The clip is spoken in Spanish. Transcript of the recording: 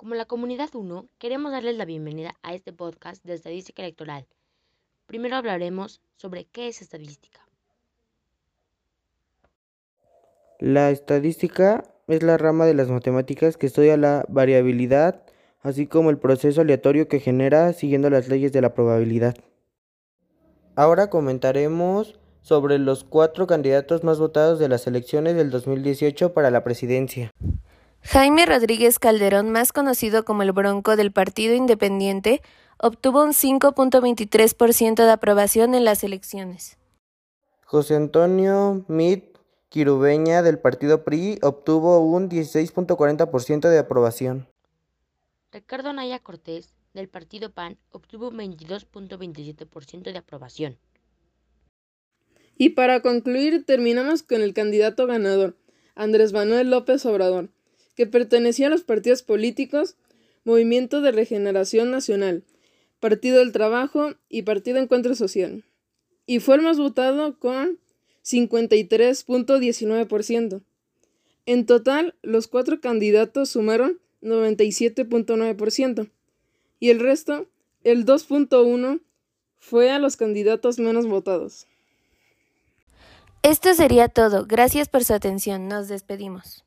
Como la comunidad 1, queremos darles la bienvenida a este podcast de estadística electoral. Primero hablaremos sobre qué es estadística. La estadística es la rama de las matemáticas que estudia la variabilidad, así como el proceso aleatorio que genera siguiendo las leyes de la probabilidad. Ahora comentaremos sobre los cuatro candidatos más votados de las elecciones del 2018 para la presidencia. Jaime Rodríguez Calderón, más conocido como el Bronco del Partido Independiente, obtuvo un 5.23% de aprobación en las elecciones. José Antonio Mit Quirubeña del partido PRI obtuvo un 16.40% de aprobación. Ricardo Naya Cortés del partido PAN obtuvo un 22.27% de aprobación. Y para concluir, terminamos con el candidato ganador, Andrés Manuel López Obrador, que pertenecía a los partidos políticos Movimiento de Regeneración Nacional, Partido del Trabajo y Partido Encuentro Social, y fue el más votado con 53.19%. En total, los cuatro candidatos sumaron 97.9% y el resto, el 2.1%, fue a los candidatos menos votados. Esto sería todo. Gracias por su atención. Nos despedimos.